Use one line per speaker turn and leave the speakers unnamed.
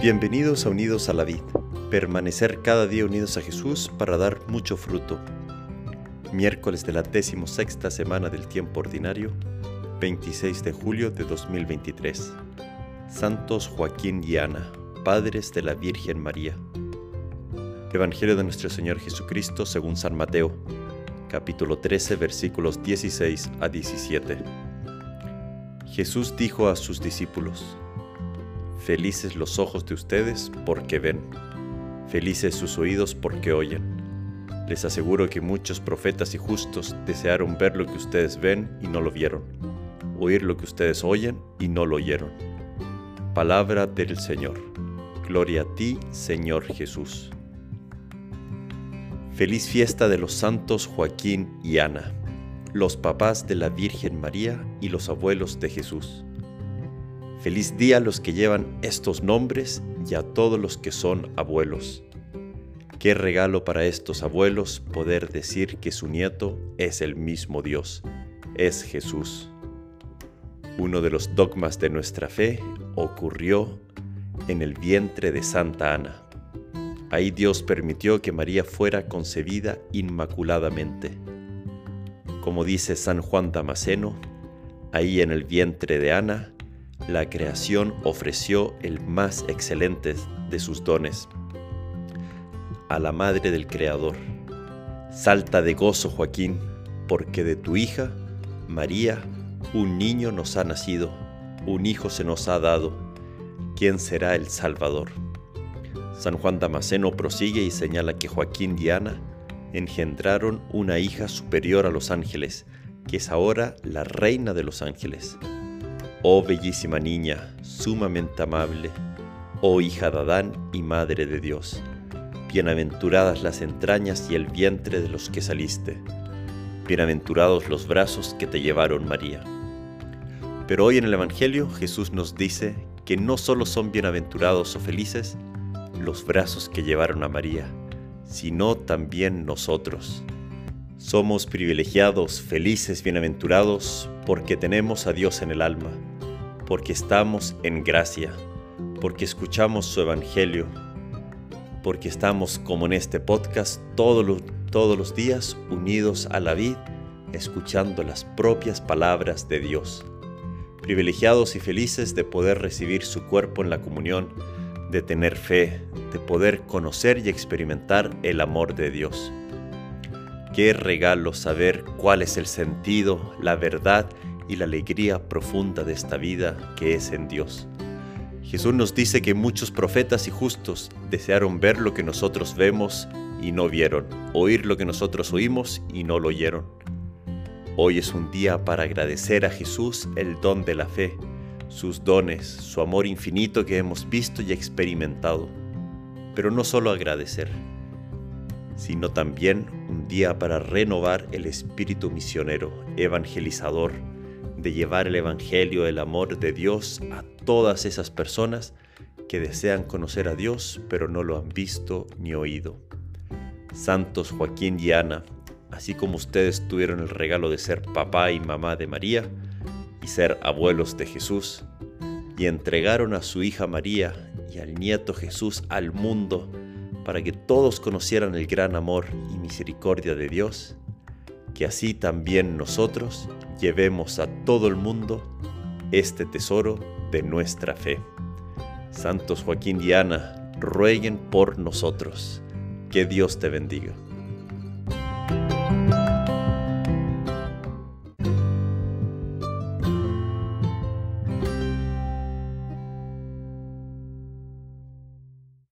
Bienvenidos a Unidos a la Vid, permanecer cada día unidos a Jesús para dar mucho fruto. Miércoles de la sexta semana del tiempo ordinario, 26 de julio de 2023. Santos Joaquín y Ana, padres de la Virgen María. Evangelio de nuestro Señor Jesucristo según San Mateo, capítulo 13, versículos 16 a 17. Jesús dijo a sus discípulos, Felices los ojos de ustedes porque ven, felices sus oídos porque oyen. Les aseguro que muchos profetas y justos desearon ver lo que ustedes ven y no lo vieron, oír lo que ustedes oyen y no lo oyeron. Palabra del Señor. Gloria a ti, Señor Jesús. Feliz fiesta de los santos Joaquín y Ana, los papás de la Virgen María y los abuelos de Jesús. Feliz día a los que llevan estos nombres y a todos los que son abuelos. Qué regalo para estos abuelos poder decir que su nieto es el mismo Dios, es Jesús. Uno de los dogmas de nuestra fe ocurrió en el vientre de Santa Ana. Ahí Dios permitió que María fuera concebida inmaculadamente. Como dice San Juan Damasceno, ahí en el vientre de Ana, la creación ofreció el más excelente de sus dones a la madre del Creador. Salta de gozo, Joaquín, porque de tu hija, María, un niño nos ha nacido, un hijo se nos ha dado. ¿Quién será el Salvador? San Juan Damasceno prosigue y señala que Joaquín y Ana engendraron una hija superior a los ángeles, que es ahora la reina de los ángeles. Oh bellísima niña, sumamente amable, oh hija de Adán y madre de Dios, bienaventuradas las entrañas y el vientre de los que saliste, bienaventurados los brazos que te llevaron María. Pero hoy en el Evangelio Jesús nos dice que no solo son bienaventurados o felices los brazos que llevaron a María, sino también nosotros. Somos privilegiados, felices, bienaventurados, porque tenemos a Dios en el alma, porque estamos en gracia, porque escuchamos su Evangelio, porque estamos como en este podcast todos los, días unidos a la vid, escuchando las propias palabras de Dios. Privilegiados y felices de poder recibir su cuerpo en la comunión, de tener fe, de poder conocer y experimentar el amor de Dios. Qué regalo saber cuál es el sentido, la verdad y la alegría profunda de esta vida que es en Dios. Jesús nos dice que muchos profetas y justos desearon ver lo que nosotros vemos y no vieron, oír lo que nosotros oímos y no lo oyeron. Hoy es un día para agradecer a Jesús el don de la fe, sus dones, su amor infinito que hemos visto y experimentado. Pero no solo agradecer, sino también un día para renovar el espíritu misionero, evangelizador, de llevar el Evangelio, el amor de Dios a todas esas personas que desean conocer a Dios pero no lo han visto ni oído. Santos Joaquín y Ana, así como ustedes tuvieron el regalo de ser papá y mamá de María y ser abuelos de Jesús, y entregaron a su hija María y al nieto Jesús al mundo, para que todos conocieran el gran amor y misericordia de Dios, que así también nosotros llevemos a todo el mundo este tesoro de nuestra fe. Santos Joaquín y Ana, rueguen por nosotros. Que Dios te bendiga.